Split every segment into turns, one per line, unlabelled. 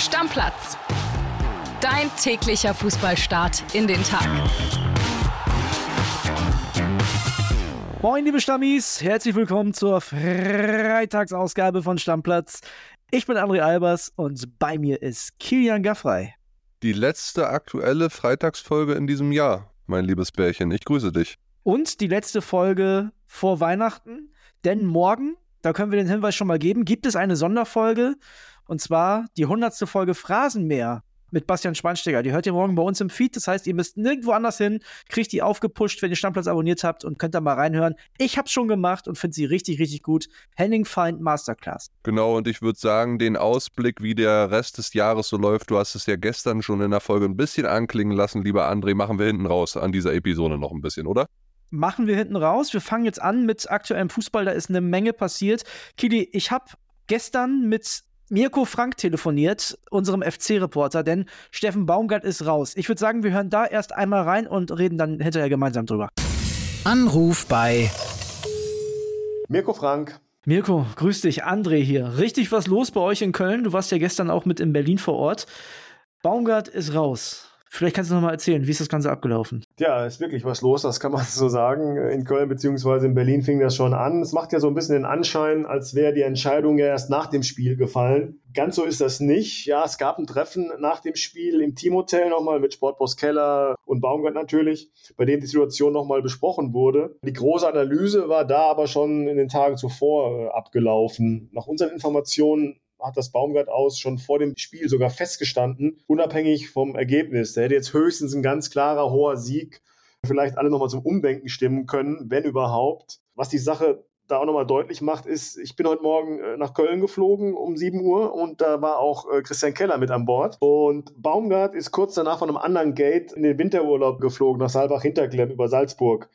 Stammplatz. Dein täglicher Fußballstart in den Tag.
Moin, liebe Stammis, herzlich willkommen zur Freitagsausgabe von Stammplatz. Ich bin André Albers und bei mir ist Kilian Gaffrey.
Die letzte aktuelle Freitagsfolge in diesem Jahr, mein liebes Bärchen. Ich grüße dich.
Und die letzte Folge vor Weihnachten, denn morgen, da können wir den Hinweis schon mal geben, gibt es eine Sonderfolge und zwar die 100. Folge Phrasenmäher mit Bastian Schweinsteiger. Die hört ihr morgen bei uns im Feed. Das heißt, ihr müsst nirgendwo anders hin, kriegt die aufgepusht, wenn ihr Stammplatz abonniert habt und könnt da mal reinhören. Ich hab's schon gemacht und finde sie richtig, richtig gut. Henning Feind Masterclass.
Genau, und ich würde sagen, den Ausblick, wie der Rest des Jahres so läuft, du hast es ja gestern schon in der Folge ein bisschen anklingen lassen, lieber André, machen wir hinten raus an dieser Episode noch ein bisschen, oder?
Machen wir hinten raus. Wir fangen jetzt an mit aktuellem Fußball. Da ist eine Menge passiert. Kili, ich habe gestern mit Mirko Frank telefoniert, unserem FC-Reporter, denn Steffen Baumgart ist raus. Ich würde sagen, wir hören da erst einmal rein und reden dann hinterher gemeinsam drüber.
Anruf bei
Mirko Frank.
Mirko, grüß dich, André hier. Richtig was los bei euch in Köln? Du warst ja gestern auch mit in Berlin vor Ort. Baumgart ist raus. Vielleicht kannst du noch mal erzählen, wie ist das Ganze abgelaufen?
Ja, ist wirklich was los, das kann man so sagen. In Köln bzw. in Berlin fing das schon an. Es macht ja so ein bisschen den Anschein, als wäre die Entscheidung ja erst nach dem Spiel gefallen. Ganz so ist das nicht. Ja, es gab ein Treffen nach dem Spiel im Teamhotel nochmal mit Sportboss Keller und Baumgart natürlich, bei dem die Situation nochmal besprochen wurde. Die große Analyse war da aber schon in den Tagen zuvor äh, abgelaufen. Nach unseren Informationen hat das Baumgart aus schon vor dem Spiel sogar festgestanden, unabhängig vom Ergebnis. Da hätte jetzt höchstens ein ganz klarer, hoher Sieg vielleicht alle nochmal zum Umdenken stimmen können, wenn überhaupt. Was die Sache da auch nochmal deutlich macht, ist, ich bin heute Morgen äh, nach Köln geflogen um 7 Uhr und da war auch äh, Christian Keller mit an Bord. Und Baumgart ist kurz danach von einem anderen Gate in den Winterurlaub geflogen nach Saalbach-Hinterklemm über Salzburg.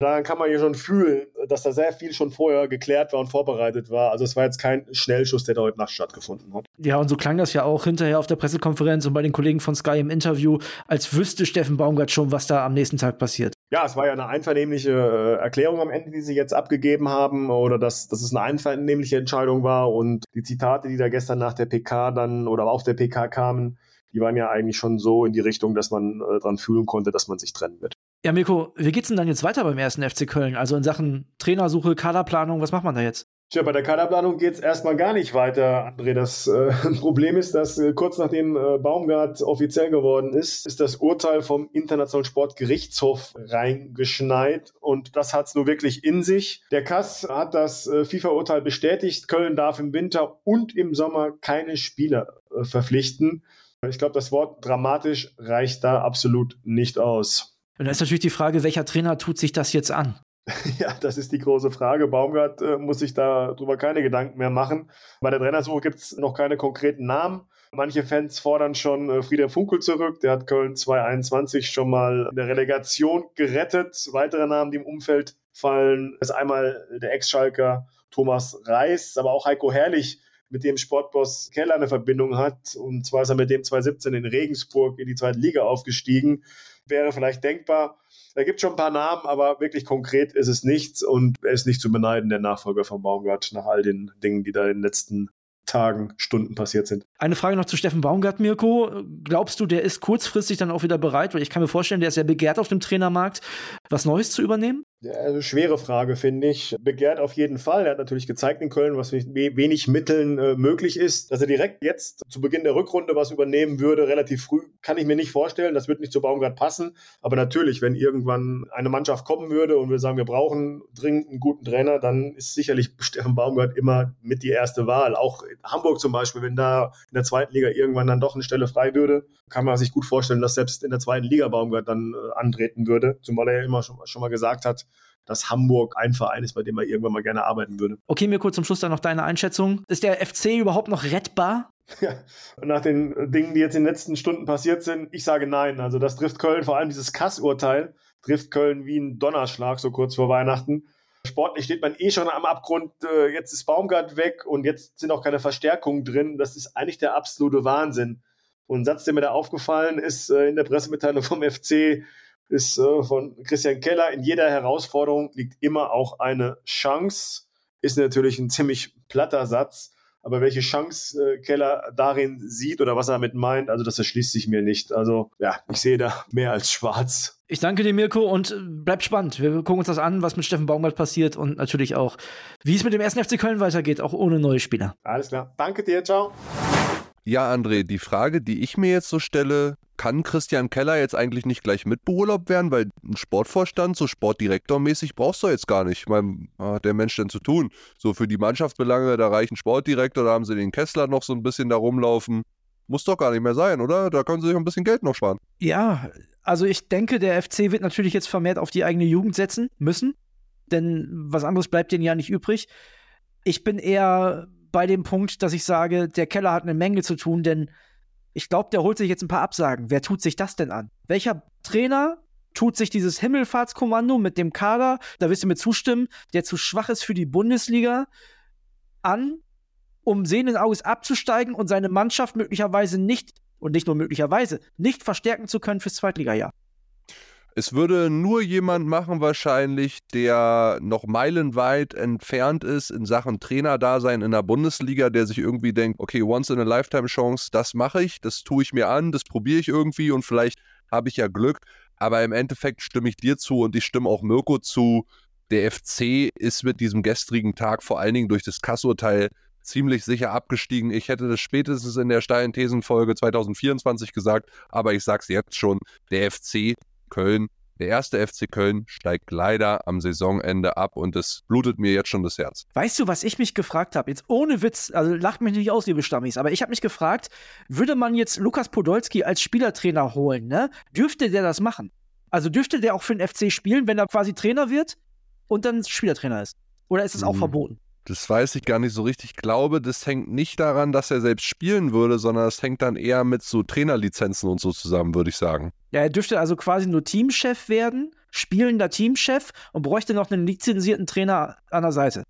Daran kann man ja schon fühlen, dass da sehr viel schon vorher geklärt war und vorbereitet war. Also es war jetzt kein Schnellschuss, der da heute Nacht stattgefunden hat.
Ja, und so klang das ja auch hinterher auf der Pressekonferenz und bei den Kollegen von Sky im Interview, als wüsste Steffen Baumgart schon, was da am nächsten Tag passiert.
Ja, es war ja eine einvernehmliche äh, Erklärung am Ende, die sie jetzt abgegeben haben, oder dass, dass es eine einvernehmliche Entscheidung war. Und die Zitate, die da gestern nach der PK dann oder auf der PK kamen, die waren ja eigentlich schon so in die Richtung, dass man äh, dran fühlen konnte, dass man sich trennen wird.
Ja, Mirko, wie geht's denn dann jetzt weiter beim ersten FC Köln? Also in Sachen Trainersuche, Kaderplanung, was macht man da jetzt?
Tja, bei der Kaderplanung geht's erstmal gar nicht weiter, André. Das äh, Problem ist, dass äh, kurz nachdem äh, Baumgart offiziell geworden ist, ist das Urteil vom Internationalen Sportgerichtshof reingeschneit und das hat's nur wirklich in sich. Der Kass hat das äh, FIFA-Urteil bestätigt. Köln darf im Winter und im Sommer keine Spieler äh, verpflichten. Ich glaube, das Wort dramatisch reicht da absolut nicht aus.
Und da ist natürlich die Frage, welcher Trainer tut sich das jetzt an?
Ja, das ist die große Frage. Baumgart äh, muss sich darüber keine Gedanken mehr machen. Bei der Trainersuche gibt es noch keine konkreten Namen. Manche Fans fordern schon äh, Frieder Funkel zurück. Der hat Köln 2021 schon mal in der Relegation gerettet. Weitere Namen, die im Umfeld fallen, ist einmal der Ex-Schalker Thomas Reis, aber auch Heiko Herrlich, mit dem Sportboss Keller eine Verbindung hat. Und zwar ist er mit dem 2017 in Regensburg in die zweite Liga aufgestiegen wäre vielleicht denkbar. Da gibt schon ein paar Namen, aber wirklich konkret ist es nichts und er ist nicht zu beneiden, der Nachfolger von Baumgart, nach all den Dingen, die da in den letzten Tagen, Stunden passiert sind.
Eine Frage noch zu Steffen Baumgart, Mirko. Glaubst du, der ist kurzfristig dann auch wieder bereit? Weil ich kann mir vorstellen, der ist ja begehrt auf dem Trainermarkt, was Neues zu übernehmen?
Ja, also schwere Frage, finde ich. Begehrt auf jeden Fall. Er hat natürlich gezeigt in Köln, was mit wenig Mitteln äh, möglich ist. Dass er direkt jetzt zu Beginn der Rückrunde was übernehmen würde, relativ früh, kann ich mir nicht vorstellen. Das wird nicht zu Baumgart passen. Aber natürlich, wenn irgendwann eine Mannschaft kommen würde und wir sagen, wir brauchen dringend einen guten Trainer, dann ist sicherlich Steffen Baumgart immer mit die erste Wahl. Auch Hamburg zum Beispiel, wenn da in der zweiten Liga irgendwann dann doch eine Stelle frei würde, kann man sich gut vorstellen, dass selbst in der zweiten Liga Baumgart dann äh, antreten würde. Zumal er ja immer schon, schon mal gesagt hat, dass Hamburg ein Verein ist, bei dem er irgendwann mal gerne arbeiten würde.
Okay, mir kurz zum Schluss dann noch deine Einschätzung. Ist der FC überhaupt noch rettbar?
Ja, nach den Dingen, die jetzt in den letzten Stunden passiert sind, ich sage nein. Also das trifft Köln, vor allem dieses Kass-Urteil, trifft Köln wie ein Donnerschlag so kurz vor Weihnachten. Sportlich steht man eh schon am Abgrund. Äh, jetzt ist Baumgart weg und jetzt sind auch keine Verstärkungen drin. Das ist eigentlich der absolute Wahnsinn. Und ein Satz, der mir da aufgefallen ist äh, in der Pressemitteilung vom FC, ist äh, von Christian Keller. In jeder Herausforderung liegt immer auch eine Chance. Ist natürlich ein ziemlich platter Satz, Aber welche Chance äh, Keller darin sieht oder was er damit meint, also das erschließt sich mir nicht. Also ja, ich sehe da mehr als schwarz.
Ich danke dir, Mirko, und äh, bleibt spannend. Wir gucken uns das an, was mit Steffen Baumgart passiert und natürlich auch, wie es mit dem ersten FC Köln weitergeht, auch ohne neue Spieler.
Alles klar. Danke dir, ciao.
Ja, André, die Frage, die ich mir jetzt so stelle, kann Christian Keller jetzt eigentlich nicht gleich mitbeurlaubt werden, weil ein Sportvorstand, so Sportdirektormäßig brauchst du jetzt gar nicht. Ich meine, was hat der Mensch denn zu tun? So für die Mannschaftsbelange, da reicht ein Sportdirektor, da haben sie den Kessler noch so ein bisschen da rumlaufen. Muss doch gar nicht mehr sein, oder? Da können sie sich ein bisschen Geld noch sparen.
Ja, also ich denke, der FC wird natürlich jetzt vermehrt auf die eigene Jugend setzen müssen, denn was anderes bleibt denen ja nicht übrig. Ich bin eher bei dem Punkt, dass ich sage, der Keller hat eine Menge zu tun, denn ich glaube, der holt sich jetzt ein paar Absagen. Wer tut sich das denn an? Welcher Trainer tut sich dieses Himmelfahrtskommando mit dem Kader, da wirst du mir zustimmen, der zu schwach ist für die Bundesliga, an, um sehenden Auges abzusteigen und seine Mannschaft möglicherweise nicht, und nicht nur möglicherweise, nicht verstärken zu können fürs Zweitligajahr?
Es würde nur jemand machen, wahrscheinlich, der noch meilenweit entfernt ist in Sachen Trainerdasein in der Bundesliga, der sich irgendwie denkt, okay, once in a lifetime Chance, das mache ich, das tue ich mir an, das probiere ich irgendwie und vielleicht habe ich ja Glück. Aber im Endeffekt stimme ich dir zu und ich stimme auch Mirko zu. Der FC ist mit diesem gestrigen Tag vor allen Dingen durch das Kassurteil ziemlich sicher abgestiegen. Ich hätte das spätestens in der steilen Thesenfolge 2024 gesagt, aber ich sage es jetzt schon, der FC Köln. Der erste FC Köln steigt leider am Saisonende ab und es blutet mir jetzt schon das Herz.
Weißt du, was ich mich gefragt habe? Jetzt ohne Witz, also lacht mich nicht aus, liebe Stammis, aber ich habe mich gefragt, würde man jetzt Lukas Podolski als Spielertrainer holen, ne? Dürfte der das machen? Also dürfte der auch für den FC spielen, wenn er quasi Trainer wird und dann Spielertrainer ist? Oder ist es auch hm. verboten?
Das weiß ich gar nicht so richtig. Ich glaube, das hängt nicht daran, dass er selbst spielen würde, sondern es hängt dann eher mit so Trainerlizenzen und so zusammen, würde ich sagen.
Ja, er dürfte also quasi nur Teamchef werden, spielender Teamchef und bräuchte noch einen lizenzierten Trainer an der Seite.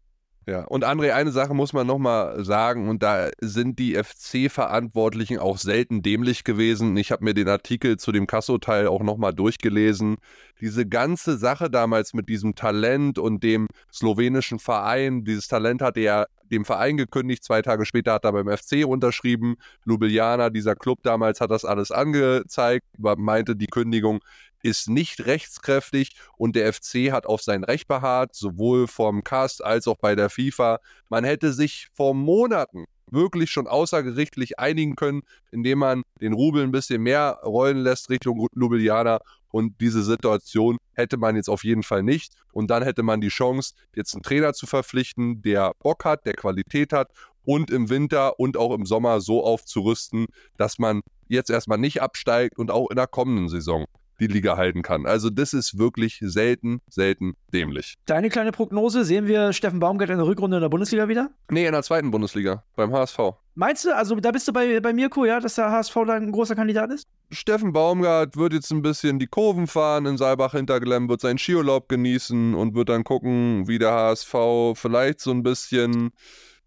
Ja, und André, eine Sache muss man nochmal sagen, und da sind die FC-Verantwortlichen auch selten dämlich gewesen. Ich habe mir den Artikel zu dem Kasso-Teil auch nochmal durchgelesen. Diese ganze Sache damals mit diesem Talent und dem slowenischen Verein, dieses Talent hatte er dem Verein gekündigt, zwei Tage später hat er beim FC unterschrieben. Ljubljana, dieser Club damals, hat das alles angezeigt, meinte die Kündigung ist nicht rechtskräftig und der FC hat auf sein Recht beharrt, sowohl vom Cast als auch bei der FIFA. Man hätte sich vor Monaten wirklich schon außergerichtlich einigen können, indem man den Rubel ein bisschen mehr rollen lässt Richtung Ljubljana und diese Situation hätte man jetzt auf jeden Fall nicht. Und dann hätte man die Chance, jetzt einen Trainer zu verpflichten, der Bock hat, der Qualität hat und im Winter und auch im Sommer so aufzurüsten, dass man jetzt erstmal nicht absteigt und auch in der kommenden Saison die Liga halten kann. Also das ist wirklich selten, selten dämlich.
Deine kleine Prognose, sehen wir Steffen Baumgart in der Rückrunde in der Bundesliga wieder?
Nee, in der zweiten Bundesliga, beim HSV.
Meinst du, also da bist du bei, bei Mirko, ja, dass der HSV da ein großer Kandidat ist?
Steffen Baumgart wird jetzt ein bisschen die Kurven fahren in Saalbach Hinterglemm, wird seinen Skiurlaub genießen und wird dann gucken, wie der HSV vielleicht so ein bisschen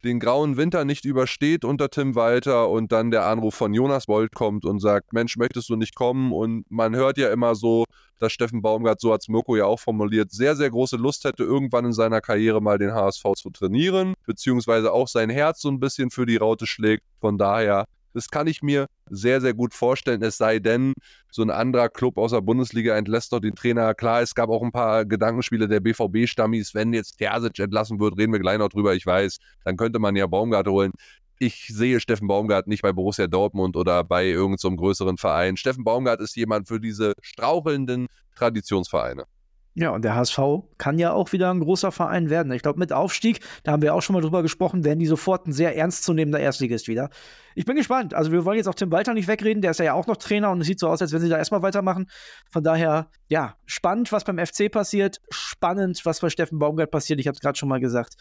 den grauen Winter nicht übersteht unter Tim Walter und dann der Anruf von Jonas Bolt kommt und sagt, Mensch, möchtest du nicht kommen? Und man hört ja immer so, dass Steffen Baumgart, so hat es Mirko ja auch formuliert, sehr, sehr große Lust hätte, irgendwann in seiner Karriere mal den HSV zu trainieren, beziehungsweise auch sein Herz so ein bisschen für die Raute schlägt. Von daher das kann ich mir sehr, sehr gut vorstellen. Es sei denn, so ein anderer Club aus der Bundesliga entlässt doch den Trainer. Klar, es gab auch ein paar Gedankenspiele der BVB-Stammis. Wenn jetzt Terzic entlassen wird, reden wir gleich noch drüber. Ich weiß, dann könnte man ja Baumgart holen. Ich sehe Steffen Baumgart nicht bei Borussia Dortmund oder bei irgendeinem so größeren Verein. Steffen Baumgart ist jemand für diese strauchelnden Traditionsvereine.
Ja, und der HSV kann ja auch wieder ein großer Verein werden. Ich glaube, mit Aufstieg, da haben wir auch schon mal drüber gesprochen, werden die sofort ein sehr ernstzunehmender Erstligist wieder. Ich bin gespannt. Also, wir wollen jetzt auch Tim Walter nicht wegreden. Der ist ja auch noch Trainer und es sieht so aus, als wenn sie da erstmal weitermachen. Von daher, ja, spannend, was beim FC passiert. Spannend, was bei Steffen Baumgart passiert. Ich habe es gerade schon mal gesagt.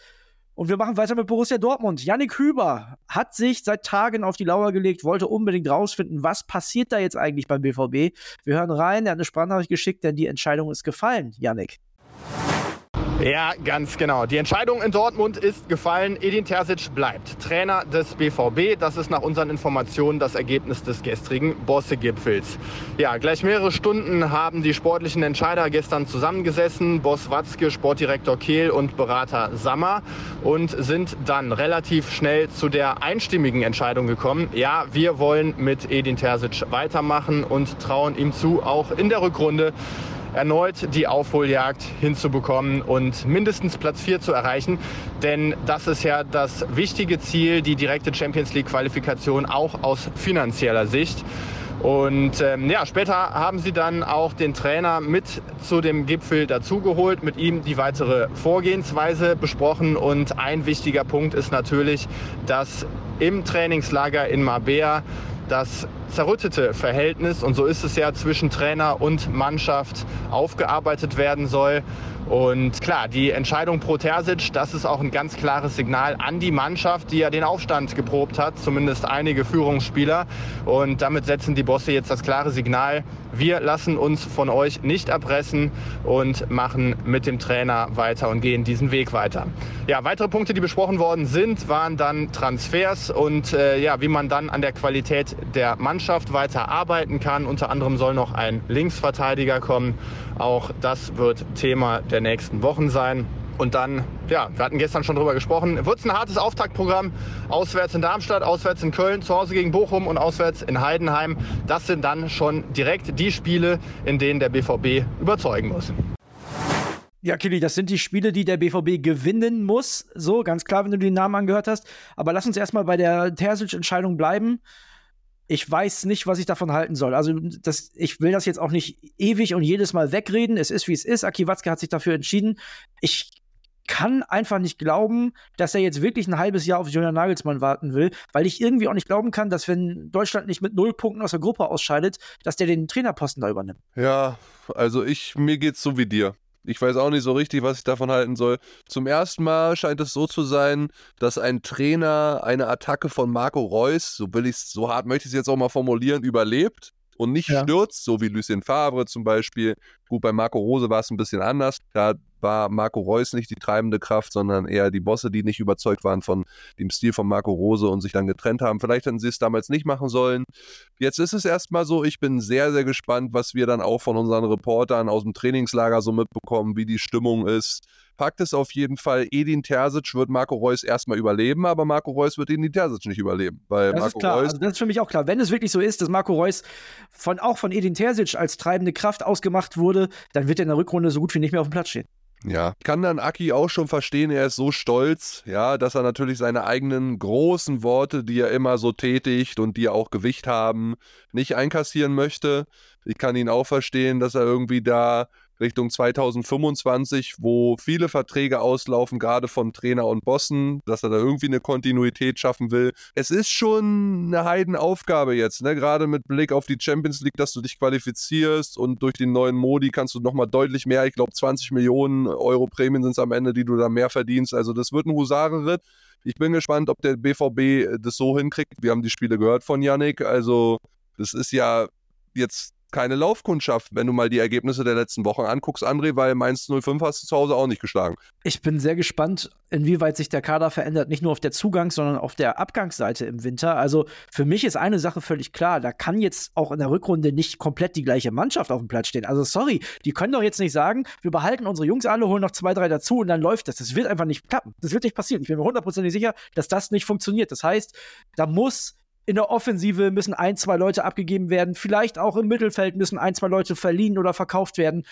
Und wir machen weiter mit Borussia Dortmund. Yannick Hüber hat sich seit Tagen auf die Lauer gelegt, wollte unbedingt rausfinden, was passiert da jetzt eigentlich beim BVB. Wir hören rein, er hat eine Sprachnachricht geschickt, denn die Entscheidung ist gefallen, Yannick.
Ja, ganz genau. Die Entscheidung in Dortmund ist gefallen. Edin Terzic bleibt Trainer des BVB. Das ist nach unseren Informationen das Ergebnis des gestrigen Bosse-Gipfels. Ja, gleich mehrere Stunden haben die sportlichen Entscheider gestern zusammengesessen. Boss Watzke, Sportdirektor Kehl und Berater Sammer und sind dann relativ schnell zu der einstimmigen Entscheidung gekommen. Ja, wir wollen mit Edin Terzic weitermachen und trauen ihm zu, auch in der Rückrunde erneut die Aufholjagd hinzubekommen und mindestens Platz 4 zu erreichen. Denn das ist ja das wichtige Ziel, die direkte Champions League-Qualifikation auch aus finanzieller Sicht. Und ähm, ja, später haben sie dann auch den Trainer mit zu dem Gipfel dazugeholt, mit ihm die weitere Vorgehensweise besprochen. Und ein wichtiger Punkt ist natürlich, dass im Trainingslager in Marbella das zerrüttete Verhältnis, und so ist es ja zwischen Trainer und Mannschaft, aufgearbeitet werden soll. Und klar, die Entscheidung pro Terzic, das ist auch ein ganz klares Signal an die Mannschaft, die ja den Aufstand geprobt hat, zumindest einige Führungsspieler. Und damit setzen die Bosse jetzt das klare Signal, wir lassen uns von euch nicht erpressen und machen mit dem Trainer weiter und gehen diesen Weg weiter. Ja, weitere Punkte, die besprochen worden sind, waren dann Transfers und äh, ja, wie man dann an der Qualität der Mannschaft weiter arbeiten kann. Unter anderem soll noch ein Linksverteidiger kommen. Auch das wird Thema der nächsten Wochen sein. Und dann, ja, wir hatten gestern schon drüber gesprochen, wird es ein hartes Auftaktprogramm. Auswärts in Darmstadt, auswärts in Köln, zu Hause gegen Bochum und auswärts in Heidenheim. Das sind dann schon direkt die Spiele, in denen der BVB überzeugen muss.
Ja, Kili, das sind die Spiele, die der BVB gewinnen muss. So, ganz klar, wenn du den Namen angehört hast. Aber lass uns erstmal bei der Terzic-Entscheidung bleiben ich weiß nicht, was ich davon halten soll. Also, das, ich will das jetzt auch nicht ewig und jedes Mal wegreden. Es ist, wie es ist. Aki Watzke hat sich dafür entschieden. Ich kann einfach nicht glauben, dass er jetzt wirklich ein halbes Jahr auf Julian Nagelsmann warten will, weil ich irgendwie auch nicht glauben kann, dass wenn Deutschland nicht mit null Punkten aus der Gruppe ausscheidet, dass der den Trainerposten da übernimmt.
Ja, also ich, mir geht's so wie dir. Ich weiß auch nicht so richtig, was ich davon halten soll. Zum ersten Mal scheint es so zu sein, dass ein Trainer eine Attacke von Marco Reus, so will ich so hart möchte ich es jetzt auch mal formulieren, überlebt und nicht ja. stürzt, so wie Lucien Favre zum Beispiel. Gut, bei Marco Rose war es ein bisschen anders. Da war Marco Reus nicht die treibende Kraft, sondern eher die Bosse, die nicht überzeugt waren von dem Stil von Marco Rose und sich dann getrennt haben. Vielleicht hätten sie es damals nicht machen sollen. Jetzt ist es erstmal so, ich bin sehr, sehr gespannt, was wir dann auch von unseren Reportern aus dem Trainingslager so mitbekommen, wie die Stimmung ist. Fakt ist auf jeden Fall, Edin Terzic wird Marco Reus erstmal überleben, aber Marco Reus wird Edin Terzic nicht überleben. Weil
das
Marco
ist klar,
Reus
also das ist für mich auch klar. Wenn es wirklich so ist, dass Marco Reus von, auch von Edin Terzic als treibende Kraft ausgemacht wurde, dann wird er in der Rückrunde so gut wie nicht mehr auf dem Platz stehen.
Ja, kann dann Aki auch schon verstehen, er ist so stolz, ja, dass er natürlich seine eigenen großen Worte, die er immer so tätigt und die auch Gewicht haben, nicht einkassieren möchte. Ich kann ihn auch verstehen, dass er irgendwie da Richtung 2025, wo viele Verträge auslaufen, gerade von Trainer und Bossen, dass er da irgendwie eine Kontinuität schaffen will. Es ist schon eine Heidenaufgabe jetzt, ne? gerade mit Blick auf die Champions League, dass du dich qualifizierst und durch den neuen Modi kannst du nochmal deutlich mehr, ich glaube 20 Millionen Euro Prämien sind es am Ende, die du da mehr verdienst. Also das wird ein Husarenritt. Ich bin gespannt, ob der BVB das so hinkriegt. Wir haben die Spiele gehört von Yannick. Also das ist ja jetzt keine Laufkundschaft, wenn du mal die Ergebnisse der letzten Wochen anguckst, André, weil Mainz 05 hast du zu Hause auch nicht geschlagen.
Ich bin sehr gespannt, inwieweit sich der Kader verändert, nicht nur auf der Zugangs-, sondern auf der Abgangsseite im Winter. Also für mich ist eine Sache völlig klar, da kann jetzt auch in der Rückrunde nicht komplett die gleiche Mannschaft auf dem Platz stehen. Also sorry, die können doch jetzt nicht sagen, wir behalten unsere Jungs alle, holen noch zwei, drei dazu und dann läuft das. Das wird einfach nicht klappen. Das wird nicht passieren. Ich bin mir hundertprozentig sicher, dass das nicht funktioniert. Das heißt, da muss in der Offensive müssen ein, zwei Leute abgegeben werden. Vielleicht auch im Mittelfeld müssen ein, zwei Leute verliehen oder verkauft werden.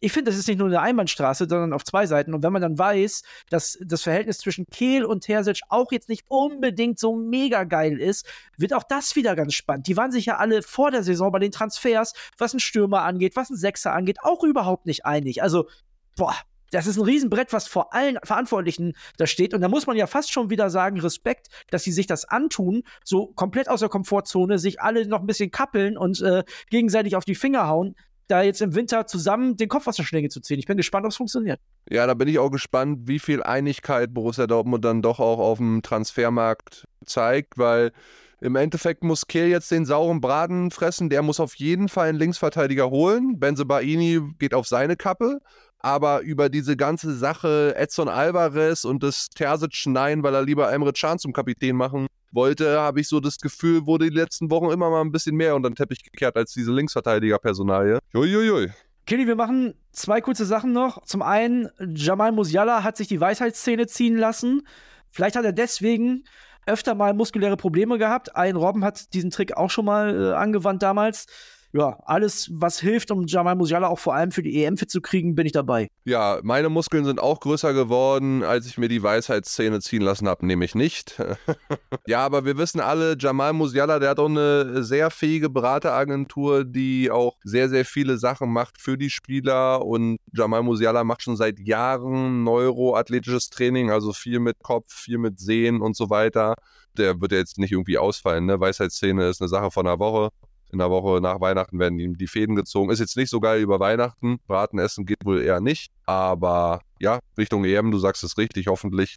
Ich finde, das ist nicht nur eine Einbahnstraße, sondern auf zwei Seiten. Und wenn man dann weiß, dass das Verhältnis zwischen Kehl und Terzic auch jetzt nicht unbedingt so mega geil ist, wird auch das wieder ganz spannend. Die waren sich ja alle vor der Saison bei den Transfers, was ein Stürmer angeht, was ein Sechser angeht, auch überhaupt nicht einig. Also, boah, das ist ein Riesenbrett, was vor allen Verantwortlichen da steht. Und da muss man ja fast schon wieder sagen, Respekt, dass sie sich das antun, so komplett aus der Komfortzone, sich alle noch ein bisschen kappeln und äh, gegenseitig auf die Finger hauen, da jetzt im Winter zusammen den Kopf aus der Schlinge zu ziehen. Ich bin gespannt, ob es funktioniert.
Ja, da bin ich auch gespannt, wie viel Einigkeit Borussia Dortmund dann doch auch auf dem Transfermarkt zeigt, weil im Endeffekt muss Kehl jetzt den sauren Braten fressen. Der muss auf jeden Fall einen Linksverteidiger holen. Benze Baini geht auf seine Kappe. Aber über diese ganze Sache Edson Alvarez und das Terzic Nein, weil er lieber Emre Can zum Kapitän machen wollte, habe ich so das Gefühl, wurde die letzten Wochen immer mal ein bisschen mehr unter den Teppich gekehrt als diese Linksverteidiger-Personalie. Uiuiui.
Kenny, wir machen zwei kurze Sachen noch. Zum einen, Jamal Musiala hat sich die Weisheitszähne ziehen lassen. Vielleicht hat er deswegen öfter mal muskuläre Probleme gehabt. Ein Robben hat diesen Trick auch schon mal äh, angewandt damals ja, alles, was hilft, um Jamal Musiala auch vor allem für die EM fit zu kriegen, bin ich dabei.
Ja, meine Muskeln sind auch größer geworden, als ich mir die Weisheitszähne ziehen lassen habe, nämlich nicht. ja, aber wir wissen alle, Jamal Musiala, der hat auch eine sehr fähige Berateragentur, die auch sehr, sehr viele Sachen macht für die Spieler und Jamal Musiala macht schon seit Jahren neuroathletisches Training, also viel mit Kopf, viel mit Sehen und so weiter. Der wird ja jetzt nicht irgendwie ausfallen, ne? Weisheitszähne ist eine Sache von einer Woche in der Woche nach Weihnachten werden ihm die Fäden gezogen. Ist jetzt nicht so geil über Weihnachten. Braten essen geht wohl eher nicht. Aber ja, Richtung EM, du sagst es richtig, hoffentlich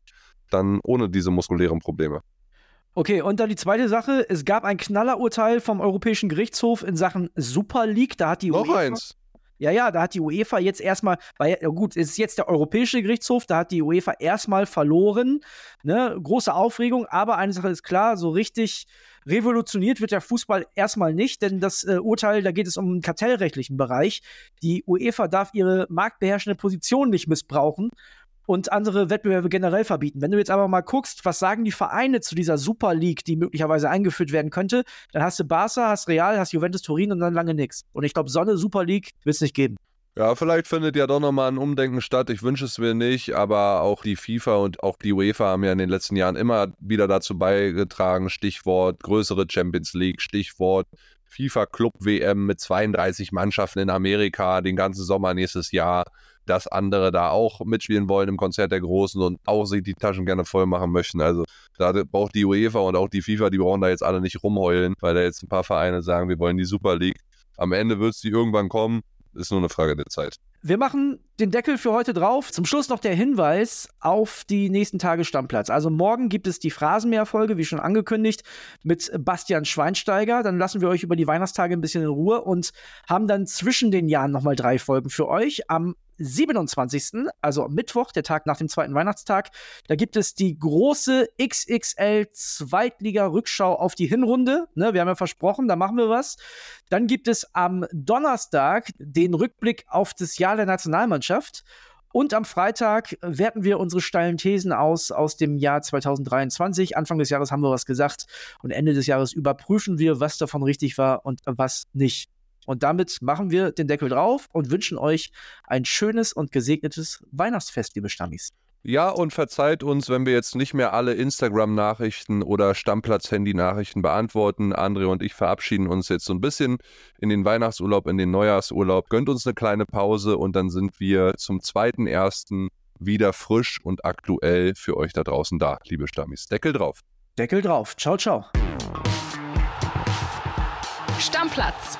dann ohne diese muskulären Probleme.
Okay, und dann die zweite Sache. Es gab ein Knallerurteil vom Europäischen Gerichtshof in Sachen Super League. Da hat die
Noch UEFA eins.
Ja, ja, da hat die UEFA jetzt erstmal, weil gut, es ist jetzt der Europäische Gerichtshof, da hat die UEFA erstmal verloren. Ne? Große Aufregung, aber eine Sache ist klar, so richtig revolutioniert wird der Fußball erstmal nicht, denn das äh, Urteil, da geht es um einen kartellrechtlichen Bereich. Die UEFA darf ihre marktbeherrschende Position nicht missbrauchen und andere Wettbewerbe generell verbieten. Wenn du jetzt aber mal guckst, was sagen die Vereine zu dieser Super League, die möglicherweise eingeführt werden könnte, dann hast du Barca, hast Real, hast Juventus Turin und dann lange nichts. Und ich glaube, so eine Super League wird es nicht geben.
Ja, vielleicht findet ja doch nochmal ein Umdenken statt. Ich wünsche es mir nicht, aber auch die FIFA und auch die UEFA haben ja in den letzten Jahren immer wieder dazu beigetragen. Stichwort größere Champions League, Stichwort FIFA Club WM mit 32 Mannschaften in Amerika den ganzen Sommer nächstes Jahr dass andere da auch mitspielen wollen im Konzert der Großen und auch sich die Taschen gerne voll machen möchten. Also da braucht die UEFA und auch die FIFA, die brauchen da jetzt alle nicht rumheulen, weil da jetzt ein paar Vereine sagen, wir wollen die Super League. Am Ende wird es die irgendwann kommen. Ist nur eine Frage der Zeit.
Wir machen den Deckel für heute drauf. Zum Schluss noch der Hinweis auf die nächsten Tage Stammplatz. Also morgen gibt es die Phrasenmäher-Folge, wie schon angekündigt, mit Bastian Schweinsteiger. Dann lassen wir euch über die Weihnachtstage ein bisschen in Ruhe und haben dann zwischen den Jahren nochmal drei Folgen für euch. Am 27., also Mittwoch, der Tag nach dem zweiten Weihnachtstag, da gibt es die große XXL Zweitliga-Rückschau auf die Hinrunde. Ne, wir haben ja versprochen, da machen wir was. Dann gibt es am Donnerstag den Rückblick auf das Jahr der Nationalmannschaft. Und am Freitag werten wir unsere steilen Thesen aus aus dem Jahr 2023. Anfang des Jahres haben wir was gesagt und Ende des Jahres überprüfen wir, was davon richtig war und was nicht. Und damit machen wir den Deckel drauf und wünschen euch ein schönes und gesegnetes Weihnachtsfest, liebe Stammis.
Ja, und verzeiht uns, wenn wir jetzt nicht mehr alle Instagram-Nachrichten oder Stammplatz-Handy-Nachrichten beantworten. Andre und ich verabschieden uns jetzt so ein bisschen in den Weihnachtsurlaub, in den Neujahrsurlaub. Gönnt uns eine kleine Pause und dann sind wir zum zweiten ersten wieder frisch und aktuell für euch da draußen da, liebe Stammis. Deckel drauf.
Deckel drauf. Ciao, ciao.
Stammplatz.